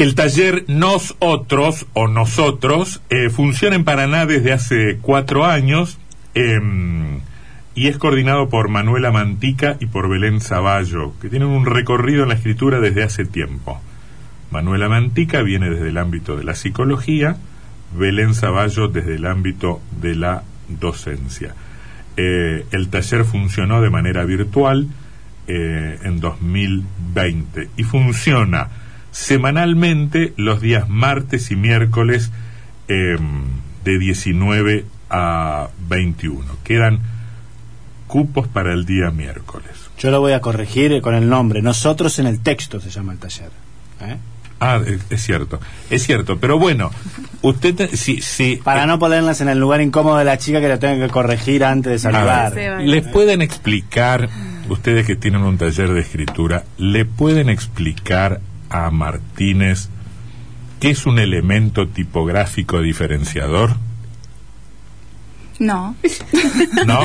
El taller Nos Otros o Nosotros eh, funciona en Paraná desde hace cuatro años em, y es coordinado por Manuela Mantica y por Belén Zavallo, que tienen un recorrido en la escritura desde hace tiempo. Manuela Mantica viene desde el ámbito de la psicología, Belén Zavallo desde el ámbito de la docencia. Eh, el taller funcionó de manera virtual eh, en 2020 y funciona semanalmente los días martes y miércoles em, de 19 a 21. Quedan cupos para el día miércoles. Yo lo voy a corregir con el nombre. Nosotros en el texto se llama el taller. ¿eh? Ah, es, cierto, es cierto, pero bueno, usted si, si para no ponerlas en el lugar incómodo de la chica que la tenga que corregir antes de saludar. ¿Les pueden explicar, ustedes que tienen un taller de escritura, le pueden explicar a Martínez qué es un elemento tipográfico diferenciador? No. ¿No?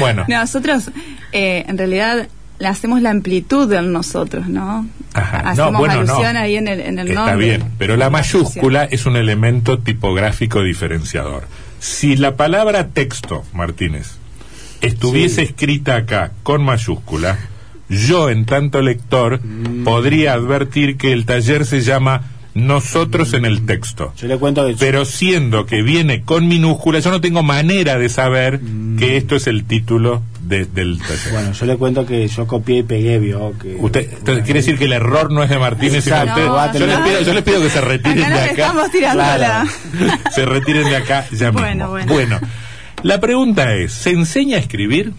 Bueno. Nosotros, eh, en realidad, le hacemos la amplitud de nosotros, ¿no? Ajá. Hacemos no, bueno, alusión ahí en el, en el Está bien, pero la mayúscula es un elemento tipográfico diferenciador. Si la palabra texto, Martínez, estuviese escrita acá con mayúscula, yo en tanto lector mm. podría advertir que el taller se llama nosotros en el texto. Yo le cuento Pero siendo que viene con minúscula, yo no tengo manera de saber mm. que esto es el título del taller. Bueno, yo le cuento que yo copié y pegué, vio. Que, usted, entonces, quiere decir que el error no es de Martínez, sino usted. yo, les pido, yo les pido que se retiren de acá. se retiren de acá ya bueno, Bueno. bueno, la pregunta es: ¿se enseña a escribir?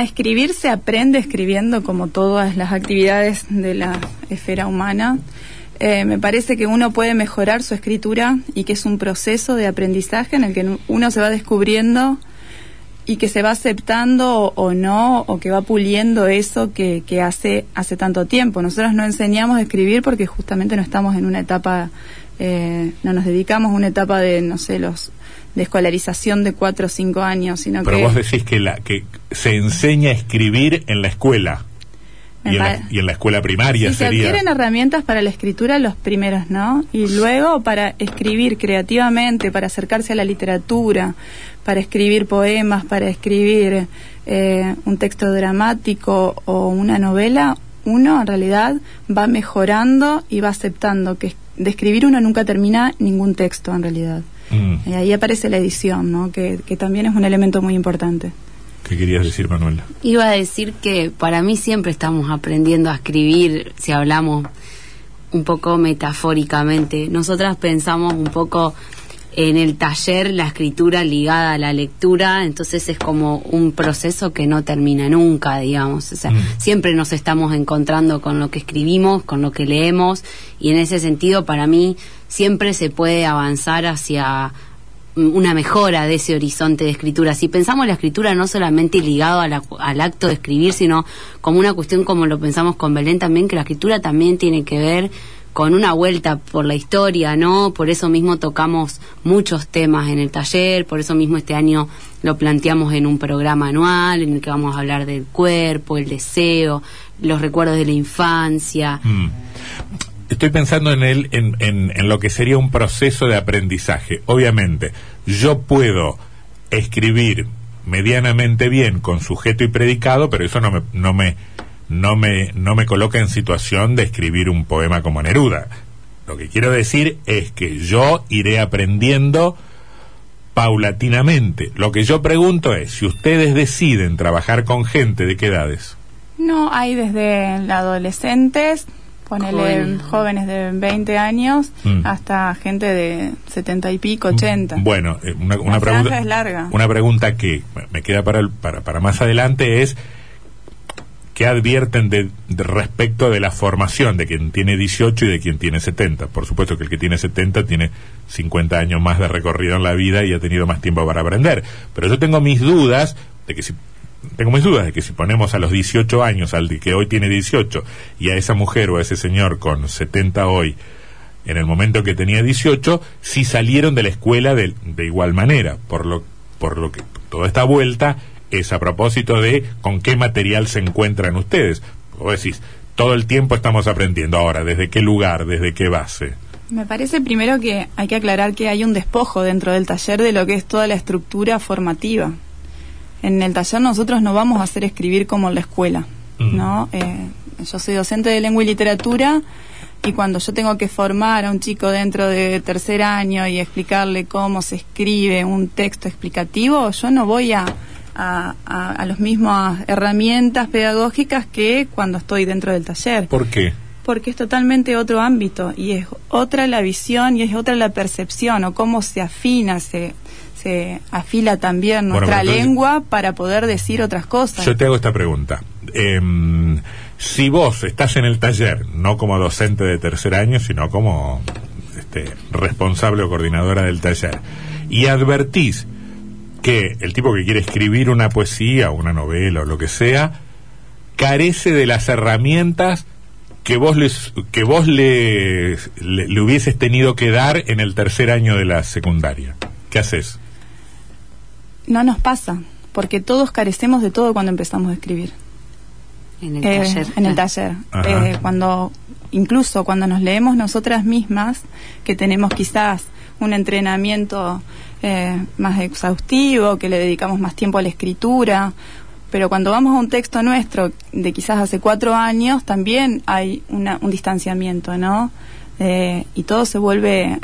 A escribir se aprende escribiendo como todas las actividades de la esfera humana. Eh, me parece que uno puede mejorar su escritura y que es un proceso de aprendizaje en el que uno se va descubriendo y que se va aceptando o, no, o que va puliendo eso que, que, hace hace tanto tiempo. Nosotros no enseñamos a escribir porque justamente no estamos en una etapa, eh, no nos dedicamos a una etapa de, no sé, los de escolarización de cuatro o cinco años, sino Pero vos decís que, la, que se enseña a escribir en la escuela. Y en, la, escuela primaria sería. Se adquieren herramientas para la escritura los primeros, ¿no? Y luego para escribir creativamente, para acercarse a la literatura, para escribir poemas, para escribir eh, un texto dramático o una novela, uno en realidad va mejorando y va aceptando que de escribir uno nunca termina ningún texto en realidad. Mm. Y ahí aparece la edición, ¿no? Que, que también es un elemento muy importante. ¿Qué querías decir, Manuela? Iba a decir que para mí siempre estamos aprendiendo a escribir, si hablamos un poco metafóricamente. Nosotras pensamos un poco en el taller la escritura ligada a la lectura, entonces es como un proceso que no termina nunca, digamos. O sea, mm. siempre nos estamos encontrando con lo que escribimos, con lo que leemos, y en ese sentido, para mí, siempre se puede avanzar hacia una mejora de ese horizonte de escritura. Si pensamos la escritura no solamente ligado al acto de escribir, sino como una cuestión como lo pensamos con Belén también, que la escritura también tiene que ver con una vuelta por la historia, ¿no? Por eso mismo tocamos muchos temas en el taller, por eso mismo este año lo planteamos en un programa anual en el que vamos a hablar del cuerpo, el deseo, los recuerdos de la infancia. Mm. Estoy pensando en, él, en, en, lo que sería un proceso de aprendizaje. Obviamente, yo puedo escribir medianamente bien con sujeto y predicado, pero eso no me, no me no me, no me coloca en situación de escribir un poema como Neruda. Lo que quiero decir es que yo iré aprendiendo paulatinamente. Lo que yo pregunto es, si ustedes deciden trabajar con gente, ¿de qué edades? No, hay desde adolescentes, ponele jóvenes de 20 años, mm. hasta gente de 70 y pico, 80. Bueno, eh, una, una pregunta... Es larga. Una pregunta que me queda para, para, para más adelante es ¿Qué advierten de, respecto de la formación de quien tiene 18 y de quien tiene 70? Por supuesto que el que tiene 70 tiene 50 años más de recorrido en la vida y ha tenido más tiempo para aprender. Pero yo tengo mis dudas de que si tengo mis dudas de que si ponemos a los 18 años al que hoy tiene 18 y a esa mujer o a ese señor con 70 hoy en el momento que tenía 18 si salieron de la escuela de, de igual manera por lo por lo que toda esta vuelta es a propósito de con qué material se encuentran ustedes. Vos decís, todo el tiempo estamos aprendiendo. Ahora, ¿desde qué lugar? ¿Desde qué base? Me parece primero que hay que aclarar que hay un despojo dentro del taller de lo que es toda la estructura formativa. En el taller nosotros no vamos a hacer escribir como en la escuela, Mm. ¿no? Eh, yo soy docente de lengua y literatura y cuando yo tengo que formar a un chico dentro de tercer año y explicarle cómo se escribe un texto explicativo, yo no voy a, a, a, a las mismas herramientas pedagógicas que cuando estoy dentro del taller ¿Por qué? porque es totalmente otro ámbito y es otra la visión y es otra la percepción o cómo se afina, se, se afila también nuestra entonces- lengua para poder decir otras cosas. Yo te hago esta pregunta. Em, si vos estás en el taller, no como docente de tercer año, sino como este, responsable o coordinadora del taller, y advertís que el tipo que quiere escribir una poesía, una novela o lo que sea, carece de las herramientas que vos les, que vos le, le hubieses tenido que dar en el tercer año de la secundaria. ¿Qué haces? No nos pasa, porque todos carecemos de todo cuando empezamos a escribir. En el Eh, taller. en el taller. Eh, cuando, incluso cuando nos leemos nosotras mismas, que tenemos quizás un entrenamiento eh, más exhaustivo, que le dedicamos más tiempo a la escritura, pero cuando vamos a un texto nuestro de quizás hace cuatro años, también hay una- un distanciamiento, ¿no? Eh, y todo se vuelve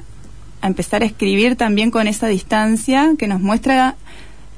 a empezar a escribir también con esa distancia que nos muestra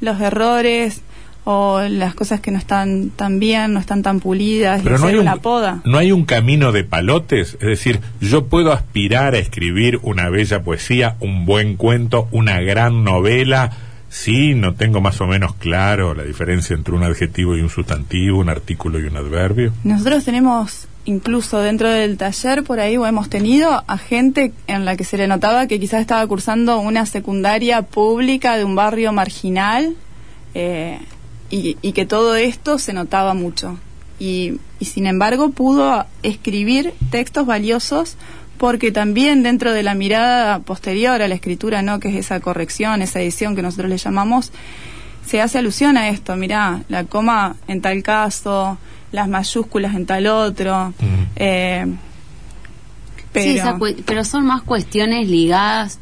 los errores o las cosas que no están tan bien, no están tan pulidas, y Pero no hacer hay, un, una poda. no hay un camino de palotes, es decir, yo puedo aspirar a escribir una bella poesía, un buen cuento, una gran novela, si no tengo más o menos claro la diferencia entre un adjetivo y un sustantivo, un artículo y un adverbio. Nosotros tenemos incluso dentro del taller por ahí o hemos tenido a gente en la que se le notaba que quizás estaba cursando una secundaria pública de un barrio marginal eh, y, y que todo esto se notaba mucho. Y, y sin embargo pudo escribir textos valiosos porque también dentro de la mirada posterior a la escritura, ¿no? que es esa corrección, esa edición que nosotros le llamamos, se hace alusión a esto, mirá, la coma en tal caso, las mayúsculas en tal otro. eh, pero Sí, esa cue- pero son más cuestiones ligadas.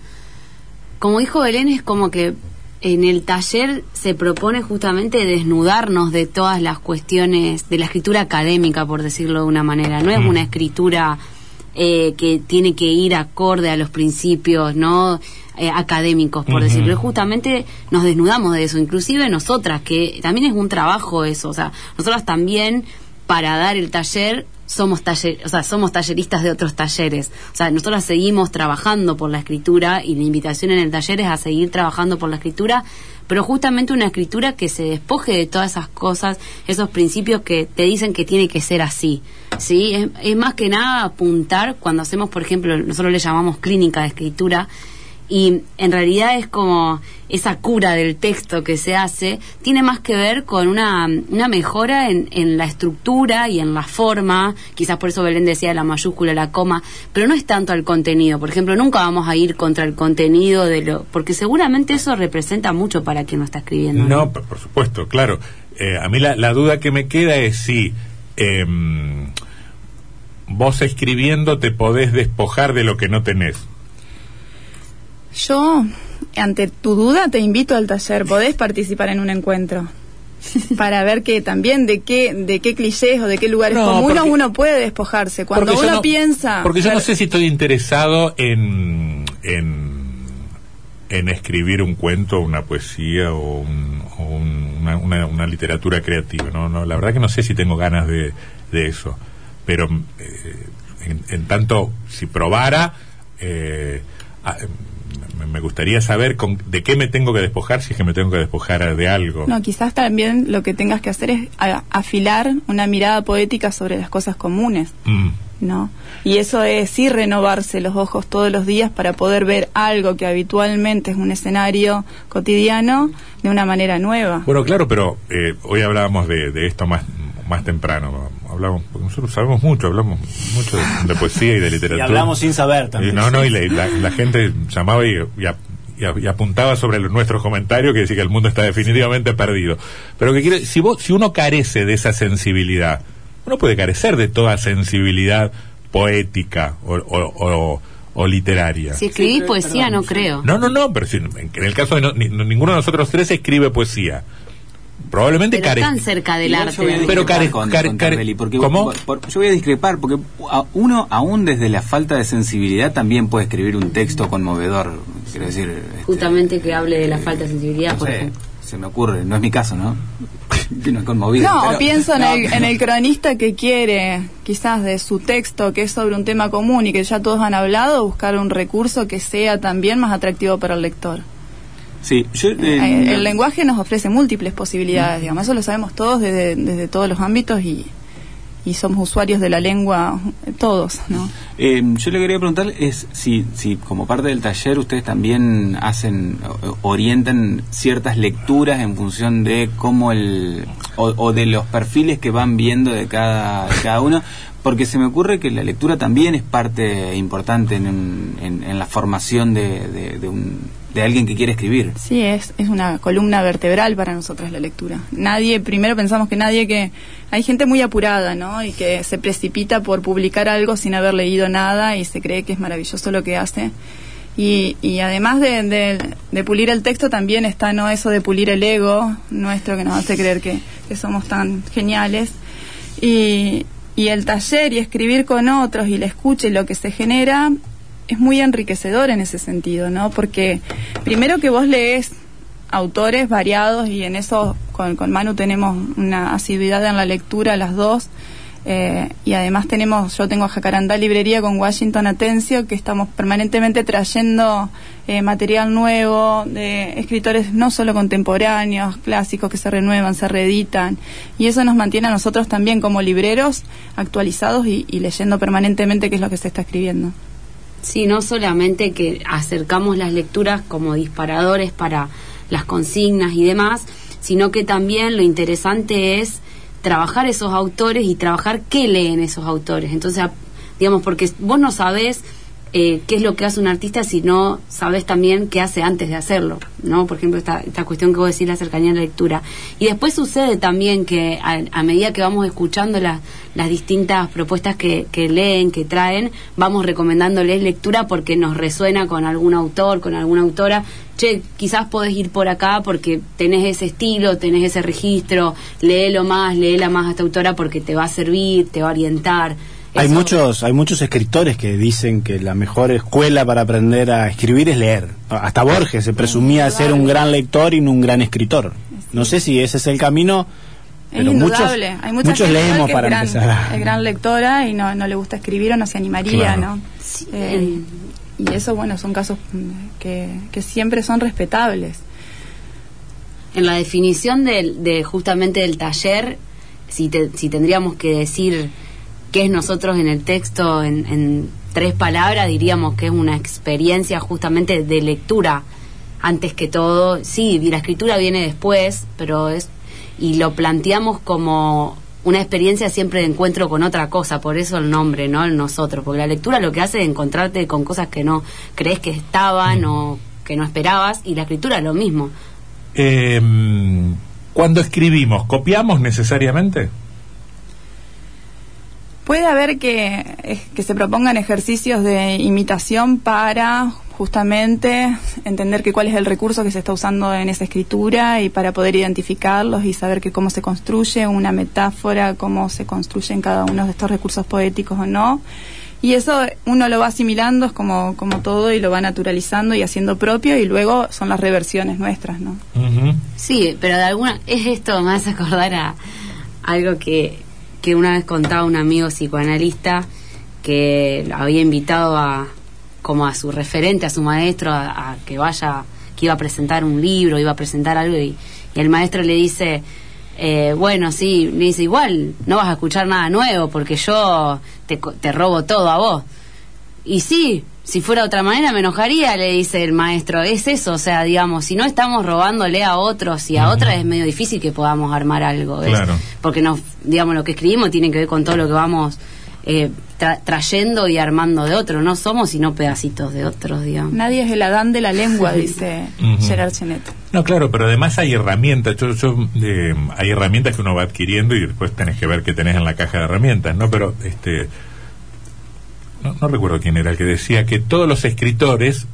Como dijo Belén, es como que en el taller se propone justamente desnudarnos de todas las cuestiones de la escritura académica, por decirlo de una manera. No es una escritura eh, que tiene que ir acorde a los principios no Eh, académicos, por decirlo. Y justamente nos desnudamos de eso, inclusive nosotras, que también es un trabajo eso. O sea, nosotras también para dar el taller somos taller, o sea, somos talleristas de otros talleres. O sea, nosotros seguimos trabajando por la escritura y la invitación en el taller es a seguir trabajando por la escritura, pero justamente una escritura que se despoje de todas esas cosas, esos principios que te dicen que tiene que ser así. ¿Sí? Es, es más que nada apuntar cuando hacemos, por ejemplo, nosotros le llamamos clínica de escritura, y en realidad es como esa cura del texto que se hace, tiene más que ver con una, una mejora en, en la estructura y en la forma, quizás por eso Belén decía la mayúscula, la coma, pero no es tanto al contenido, por ejemplo, nunca vamos a ir contra el contenido de lo, porque seguramente eso representa mucho para quien lo está escribiendo. No, por, por supuesto, claro. Eh, a mí la, la duda que me queda es si em, vos escribiendo te podés despojar de lo que no tenés. Yo, ante tu duda, te invito al taller. Podés participar en un encuentro. para ver que también de qué de qué clichés o de qué lugares No, comunes porque- uno puede despojarse cuando uno no- piensa Porque yo no sé si estoy interesado en, en, en escribir un cuento, una poesía o, un- o un- una, una- una literatura creativa. ¿no? No, la verdad que no sé si tengo ganas de, de eso. Pero eh, en, en tanto, si probara, eh, a- me- gustaría saber con, de qué me tengo que despojar si es que me tengo que despojar de algo. No, quizás también lo que tengas que hacer es a- afilar una mirada poética sobre las cosas comunes, Mm. ¿no? Y eso es sí renovarse los ojos todos los días para poder ver algo que habitualmente es un escenario cotidiano de una manera nueva. Bueno, claro, pero eh, hoy hablábamos de, de esto más, más temprano. Hablamos, porque nosotros sabemos mucho, hablamos mucho de, de poesía y de Y literatura. hablamos sin saber Y también. no, no, y la, y la- la gente llamaba y, y a- y a- y apuntaba sobre los- nuestros comentarios que decía que el mundo está definitivamente perdido. Pero que quiere, si, vos, si uno carece de esa sensibilidad, uno puede carecer de toda sensibilidad poética o, o- o- o literaria. Si escribís poesía, no creo. No, no, no, pero si, en el caso de no- ni- no- ninguno de nosotros tres escribe poesía. Probablemente Pero tan cerca del arte. yo voy a Pero care- con- care- con care- porque ¿Cómo? por- por- yo voy a discrepar porque a- uno aún desde la falta de sensibilidad también puede escribir un texto conmovedor quiero decir este, Justamente que hable de la falta de sensibilidad, no por sé, ejemplo. se me ocurre no es mi caso no que no es conmovido No, pero- pienso en, no, el, en el cronista que quiere, quizás de su texto, que es sobre un tema común y que ya todos han hablado, buscar un recurso que sea también más atractivo para el lector. Sí yo, eh, Eh, el lenguaje nos ofrece múltiples posibilidades, digamos, eso lo sabemos todos desde, desde todos los ámbitos y, y somos usuarios de la lengua todos, ¿no? Eh, yo le quería preguntar es si, si como parte del taller ustedes también hacen orientan ciertas lecturas en función de cómo el o, o de los perfiles que van viendo de cada, de cada uno porque se me ocurre que la lectura también es parte importante en, un- en, la formación de, de, de un, de alguien que quiere escribir Sí, es, es una columna vertebral para nosotros la lectura. Nadie, primero pensamos que nadie que... Hay gente muy apurada, ¿no? Y que se precipita por publicar algo sin haber leído nada y se cree que es maravilloso lo que hace. Y, y además de, pulir el texto también está, ¿no? Eso de pulir el ego nuestro que nos hace creer que somos tan geniales. Y, y el taller y escribir con otros y la escucha y lo que se genera es muy enriquecedor en ese sentido, ¿no? Porque primero que vos lees autores variados y en eso con, con Manu tenemos una asiduidad en la lectura las dos eh, y además tenemos, yo tengo a Jacarandá Librería con Washington Atencio que estamos permanentemente trayendo eh, material nuevo de escritores no solo contemporáneos, clásicos que se renuevan, se reeditan y eso nos mantiene a nosotros también como libreros actualizados y, y leyendo permanentemente qué es lo que se está escribiendo. Sí, no solamente que acercamos las lecturas como disparadores para las consignas y demás, sino que también lo interesante es trabajar esos autores y trabajar qué leen esos autores. Entonces, digamos, porque vos no sabés eh, qué es lo que hace un artista si no sabés también qué hace antes de hacerlo, ¿no? Por ejemplo, esta, esta cuestión que vos decís, la cercanía de la lectura. Y después sucede también que a, a medida que vamos escuchando las las distintas propuestas que, que leen, que traen, vamos recomendándoles lectura porque nos resuena con algún autor, con alguna autora. Che, quizás podés ir por acá porque tenés ese estilo, tenés ese registro, léelo más, léela más a esta autora porque te va a servir, te va a orientar. Hay muchos, hay muchos escritores que dicen que la mejor escuela para aprender a escribir es leer. Hasta Borges se presumía de ser un gran lector y no un gran escritor. No sé si ese es el camino, Es pero muchos, indudable. Hay mucha muchos gente leemos que para es gran, empezar. Es gran lectora y no, no le gusta escribir o no se animaría, Claro. ¿no? Sí, Eh, y eso, bueno, son casos mm, que, que siempre son respetables. En la definición del- de, justamente del taller, si, te- si tendríamos que decir qué es nosotros en el texto en, en tres palabras, diríamos que es una experiencia justamente de lectura antes que todo. Sí, la escritura viene después, pero es y lo planteamos como una experiencia siempre de encuentro con otra cosa, por eso el nombre, ¿no? El nosotros, porque la lectura lo que hace es encontrarte con cosas que no crees que estaban o que no esperabas y la escritura lo mismo. Eh, cuando escribimos, ¿copiamos necesariamente? Puede haber que, eh, que se propongan ejercicios de imitación para justamente entender que cuál es el recurso que se está usando en esa escritura y para poder identificarlos y saber que cómo se construye una metáfora, cómo se construyen cada uno de estos recursos poéticos o no. Y eso uno lo va asimilando, es como, como todo, y lo va naturalizando y haciendo propio, y luego son las reversiones nuestras, ¿no? Ujú. Sí, pero de alguna es esto me hace acordar a algo que, que una vez contaba un amigo psicoanalista que había invitado a como a su referente, a su maestro, a, que vaya, que iba a presentar un libro, iba a presentar algo y, y el maestro le dice, eh, bueno, sí, le dice igual, no vas a escuchar nada nuevo porque yo te, te robo todo a vos. Y sí, si fuera de otra manera me enojaría, le dice el maestro. Es eso, o sea, digamos, si no estamos robándole a otros y a otras es medio difícil que podamos armar algo. ¿ves? Claro. Porque nos, digamos, lo que escribimos tiene que ver con todo lo que vamos eh, tra- trayendo y armando de otro. No somos sino pedacitos de otros, digamos. Nadie es el Adán de la lengua, dice. Gerard Chenet. No, claro, pero además hay herramientas. Yo, yo, eh, hay herramientas que uno va adquiriendo y después tenés que ver qué tenés en la caja de herramientas, ¿no? Pero, este. No, no recuerdo quién era el que decía que todos los escritores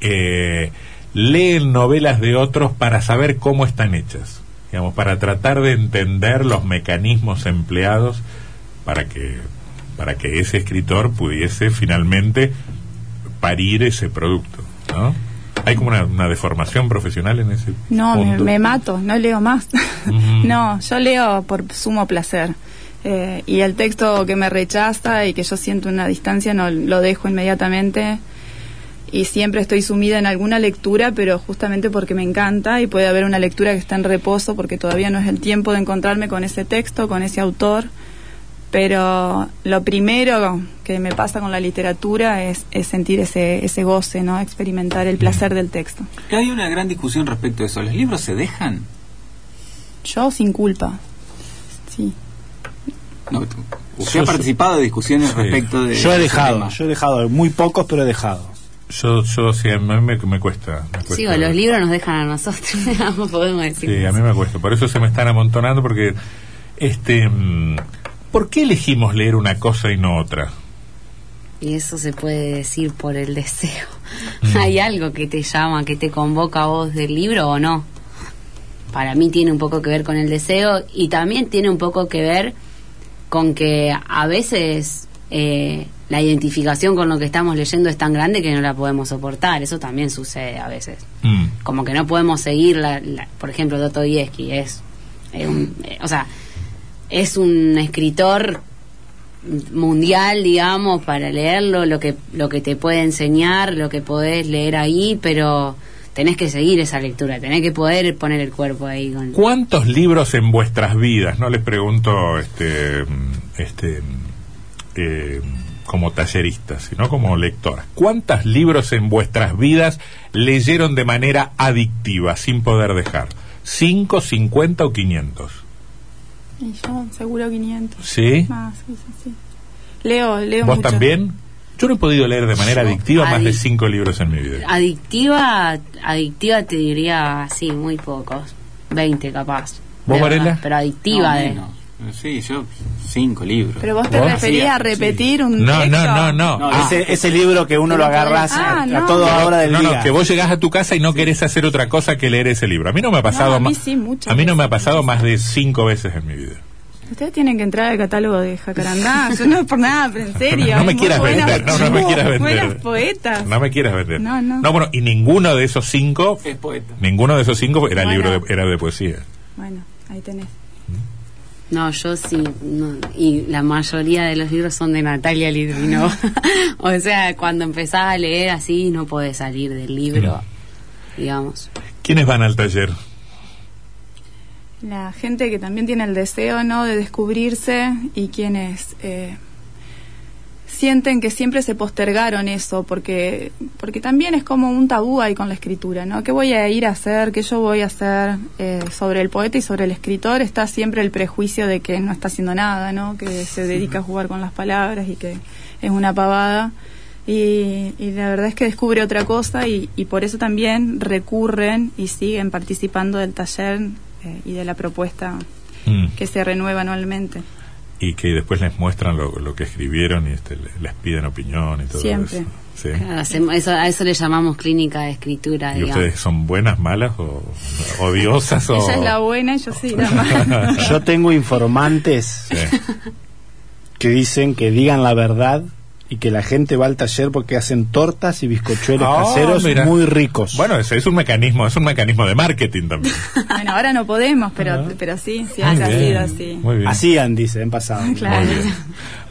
eh, leen novelas de otros para saber cómo están hechas. Digamos, para tratar de entender los mecanismos empleados para que, para que ese escritor pudiese finalmente parir ese producto, ¿no? ¿Hay como una, una deformación profesional en ese No, me, mato, no leo más. No, yo leo por sumo placer. Eh, y el texto que me rechaza y que yo siento una distancia no lo dejo inmediatamente. Y siempre estoy sumida en alguna lectura, pero justamente porque me encanta y puede haber una lectura que está en reposo porque todavía no es el tiempo de encontrarme con ese texto, con ese autor. Pero lo primero que me pasa con la literatura es, es sentir ese, ese goce, ¿no? Experimentar el placer del texto. Hay una gran discusión respecto a eso. ¿Los libros se dejan? Yo sin culpa. Sí. No, tú- usted Yo- ha participado de discusiones Sí. respecto de... Yo he dejado, tema. yo he dejado, muy pocos, pero he dejado. Yo, yo sí, a mí me, me cuesta. me cuesta. Sí, o los libros nos dejan a nosotros, no podemos decir. Sí, a mí me cuesta. Por eso se me están amontonando porque, este, mm, ¿por qué elegimos leer una cosa y no otra? Y eso se puede decir por el deseo. Mm. ¿Hay algo que te llama, que te convoca a vos del libro o no? Para mí tiene un poco que ver con el deseo y también tiene un poco que ver con que a veces eh, la identificación con lo que estamos leyendo es tan grande que no la podemos soportar. Eso también sucede a veces. Mm, Como que no podemos seguir, la, la- por ejemplo, Dostoyevsky es, es un, eh, o sea, es un escritor mundial, digamos, para leerlo, lo que lo que te puede enseñar, lo que podés leer ahí, pero tenés que seguir esa lectura, tenés que poder poner el cuerpo ahí con ¿Cuántos libros en vuestras vidas? No les pregunto, este, este, eh, como talleristas, sino como lectoras. ¿Cuántos libros en vuestras vidas leyeron de manera adictiva, sin poder dejar? ¿Cinco, cincuenta o quinientos? Y yo seguro 500. ¿Sí? Más, sí, sí, sí. Leo, leo ¿Vos mucho. también? Yo no he podido leer de manera Yo, adictiva más de cinco libros en mi vida. adictiva, adictiva te diría, sí, muy pocos, 20 capaz. ¿Vos, Varela? Pero adictiva No, de menos. Sí, yo cinco libros. Pero vos te ¿Vos? referías a Sí, repetir un No, texto. no, no, no. No, Ah, ese, ese libro que uno lo agarras Ah, a, a no. toda hora del no, día. no, que vos llegás a tu casa y no querés hacer otra cosa que leer ese libro. A mí no me ha pasado No, a mí más. sí, muchas a mí no me ha pasado más de cinco veces en mi vida. Ustedes tienen que entrar al catálogo de Jacarandá. Yo no es por nada, pero en serio. No me quieras buenas- vender, no, no me quieras vender. Buenas poetas. No me quieras vender. No, no. bueno, y ninguno de esos cinco, Es poeta. ninguno de esos cinco era Bueno. libro de, era de poesía. Bueno, ahí tenés. No, yo sí, no, y la mayoría de los libros son de Natalia Litvinova. o sea, cuando empezás a leer así, no podés salir del libro, digamos. ¿Quiénes van al taller? La gente que también tiene el deseo, ¿no?, de descubrirse y quienes eh, sienten que siempre se postergaron eso, porque porque también es como un tabú ahí con la escritura, ¿no? ¿Qué voy a ir a hacer? ¿Qué yo voy a hacer? Eh, sobre el poeta y sobre el escritor está siempre el prejuicio de que no está haciendo nada, ¿no? Que se dedica a jugar con las palabras y que es una pavada. Y, y la verdad es que descubre otra cosa y, y por eso también recurren y siguen participando del taller eh, y de la propuesta Mm. que se renueva anualmente. Y que después les muestran lo, lo que escribieron y este, le- les piden opinión y todo Siempre. eso. ¿Sí? Hacemos- eso, a eso le llamamos clínica de escritura, ¿Y digamos. ustedes son buenas, malas o odiosas o...? Ella es la buena y yo soy la mala. Yo tengo informantes Sí. que dicen que digan la verdad y que la gente va al taller porque hacen tortas y bizcochuelos Ah, caseros mira. muy ricos. Bueno, ese es un mecanismo, es un mecanismo de marketing también. bueno, ahora no podemos, pero, Ah. pero sí, siempre ha sido así. Muy bien. Hacían, dice, en pasado. Claro. Muy bien.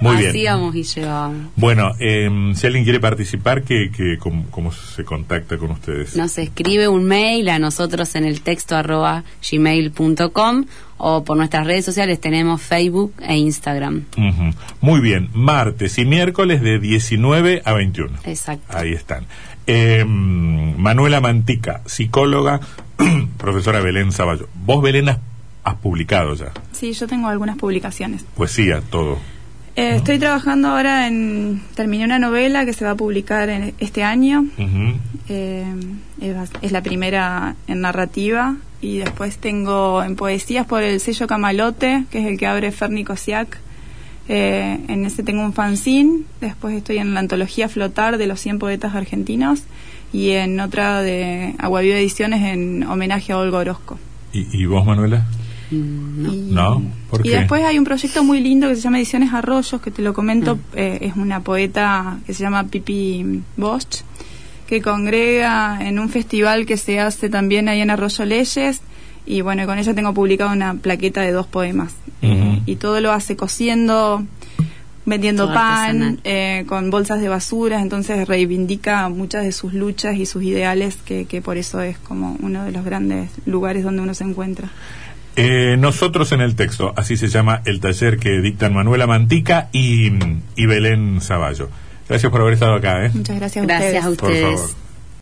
Muy bien. Hacíamos y llevábamos. Bueno, eh, si alguien quiere participar, que, que, ¿cómo, cómo se contacta con ustedes? Nos escribe un mail a nosotros en el texto arroba gmail.com o por nuestras redes sociales tenemos Facebook e Instagram. Muy bien, martes y miércoles de 19 a 21. Exacto. Ahí están. Eh, Manuela Mantica, psicóloga, profesora Belén Zaballo. Vos, Belén, has, has publicado ya Sí, yo tengo algunas publicaciones. poesía, todo. Eh, Estoy trabajando ahora en... Terminé una novela que se va a publicar en este año. Eh, es la primera en narrativa. Y después tengo en poesías por el sello Camalote, que es el que abre Ferni Kosiak. Eh, en ese tengo un fanzine. Después estoy en la antología Flotar de los 100 poetas argentinos. Y en otra de Aguaviva Ediciones en homenaje a Olga Orozco. ¿Y, y vos, Manuela? Mm, no. Y, No, ¿por y qué? después hay un proyecto muy lindo que se llama Ediciones Arroyos, que te lo comento, Mm. eh, es una poeta que se llama Pipi Bosch, que congrega en un festival que se hace también ahí en Arroyo Leyes, y bueno, con ella tengo publicado una plaqueta de dos poemas. Y todo lo hace cociendo, vendiendo Todo pan, eh, con bolsas de basura, entonces reivindica muchas de sus luchas y sus ideales, que, que por eso es como uno de los grandes lugares donde uno se encuentra. Eh, nosotros en el texto, así se llama el taller que dictan Manuela Mantica y, y Belén Zavallo. Gracias por haber estado acá. ¿eh? Muchas gracias a Gracias ustedes. a Por ustedes. favor.